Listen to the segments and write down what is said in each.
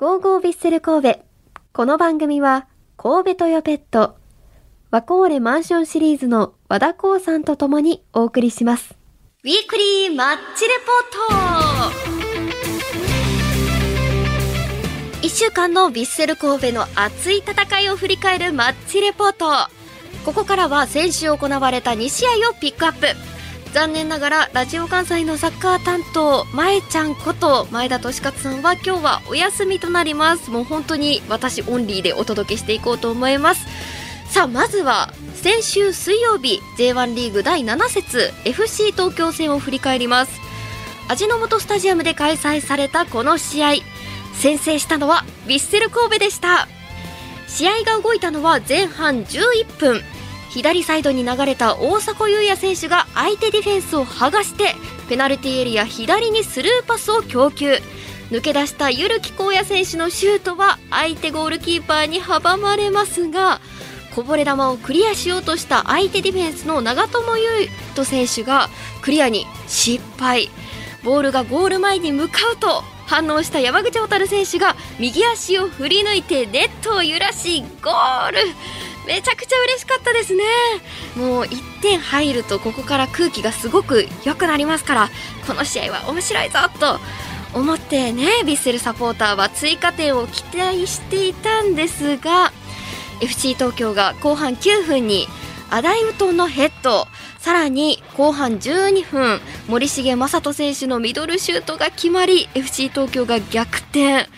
ゴーゴービッセル神戸。この番組は、神戸トヨペット、ワコーレマンションシリーズの和田光さんと共にお送りします。ウィークリーマッチレポート一週間のビッセル神戸の熱い戦いを振り返るマッチレポート。ここからは先週行われた2試合をピックアップ。残念ながらラジオ関西のサッカー担当前ちゃんこと前田利勝さんは今日はお休みとなります。もう本当に私オンリーでお届けしていこうと思います。さあまずは先週水曜日 J1 リーグ第7節 FC 東京戦を振り返ります。味の素スタジアムで開催されたこの試合先制したのはヴィッセル神戸でした。試合が動いたのは前半11分。左サイドに流れた大迫勇也選手が相手ディフェンスを剥がしてペナルティエリア左にスルーパスを供給。抜け出したゆるきこうや選手のシュートは相手ゴールキーパーに阻まれますがこぼれ球をクリアしようとした相手ディフェンスの長友佑都選手がクリアに失敗。ボールがゴール前に向かうと反応した山口蛍選手が右足を振り抜いてネットを揺らしゴール。めちゃくちゃ嬉しかったですね。もう1点入るとここから空気がすごく良くなりますからこの試合は面白いぞと思ってねヴィッセルサポーターは追加点を期待していたんですが FC 東京が後半9分にアダイウトンのヘッドさらに後半12分森重真人選手のミドルシュートが決まり FC 東京が逆転。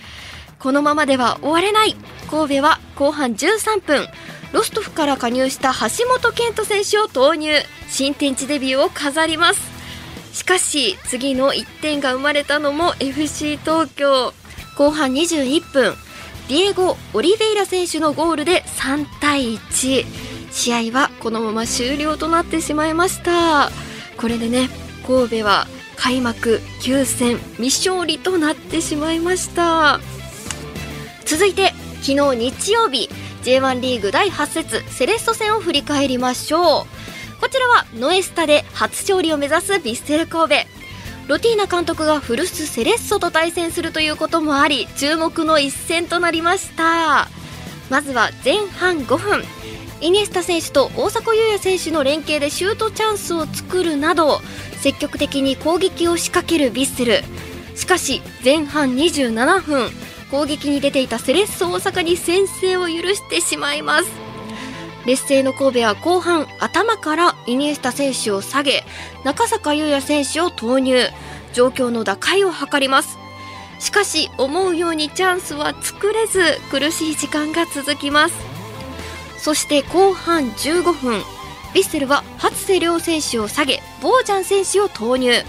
このままでは終われない。神戸は後半13分。ロストフから加入した橋本健人選手を投入。新天地デビューを飾ります。しかし次の1点が生まれたのも FC 東京。後半21分。ディエゴ・オリベイラ選手のゴールで3対1試合はこのまま終了となってしまいました。これでね神戸は開幕9戦未勝利となってしまいました。続いて昨日日曜日。J1 リーグ第8節セレッソ戦を振り返りましょう。こちらはノエスタで初勝利を目指すヴィッセル神戸。ロティーナ監督が古巣セレッソと対戦するということもあり注目の一戦となりました。まずは前半5分。イニエスタ選手と大迫勇也選手の連携でシュートチャンスを作るなど積極的に攻撃を仕掛けるヴィッセル。しかし前半27分。攻撃に出ていたセレッソ大阪に先制を許してしまいます。劣勢の神戸は後半頭からイニエスタ選手を下げ中坂優也選手を投入。状況の打開を図ります。しかし思うようにチャンスは作れず苦しい時間が続きます。そして後半15分ヴィッセルは初瀬亮選手を下げボージャン選手を投入。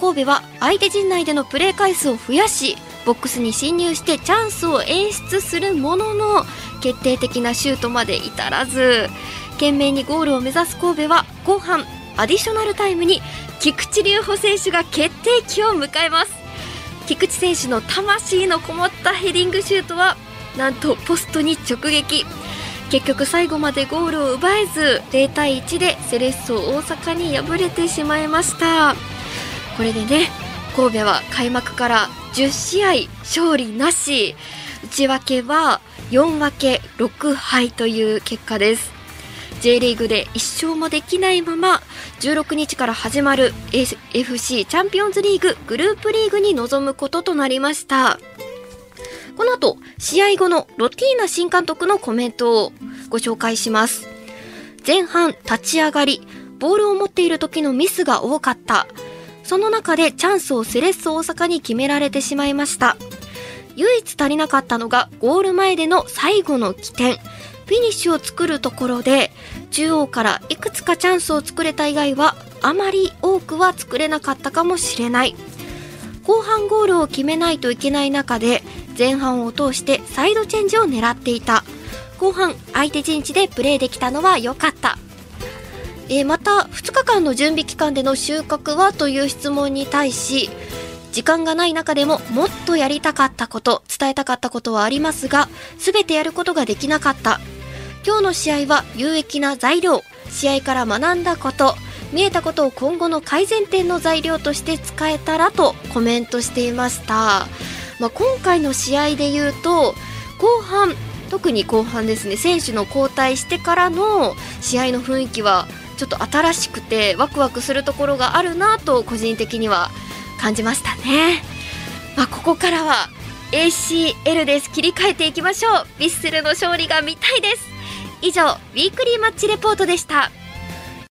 神戸は相手陣内でのプレー回数を増やしボックスに侵入してチャンスを演出するものの決定的なシュートまで至らず懸命にゴールを目指す神戸は後半アディショナルタイムに菊池隆穂選手が決定機を迎えます。菊池選手の魂のこもったヘディングシュートはなんとポストに直撃。結局最後までゴールを奪えず0対1でセレッソ大阪に敗れてしまいました。これでね神戸は開幕から10試合勝利なし。内訳は4分け6敗という結果です。J リーグで1勝もできないまま16日から始まる FC チャンピオンズリーググループリーグに臨むこととなりました。この後試合後のロティーナ新監督のコメントをご紹介します。前半立ち上がりボールを持っている時のミスが多かった。その中でチャンスをセレッソ大阪に決められてしまいました。唯一足りなかったのがゴール前での最後の起点。フィニッシュを作るところで中央からいくつかチャンスを作れた以外はあまり多くは作れなかったかもしれない。後半ゴールを決めないといけない中で前半を通してサイドチェンジを狙っていた。後半相手陣地でプレーできたのは良かった。えー、また2日間の準備期間での収穫はという質問に対し時間がない中でももっとやりたかったこと伝えたかったことはありますが全てやることができなかった。今日の試合は有益な材料試合から学んだこと見えたことを今後の改善点の材料として使えたらとコメントしていました。まあ、今回の試合でいうと後半特に後半ですね選手の交代してからの試合の雰囲気はちょっと新しくてワクワクするところがあるなと個人的には感じましたね。まあ、ここからは ACL です。切り替えていきましょう。ヴィッセルの勝利が見たいです。以上ウィークリーマッチレポートでした。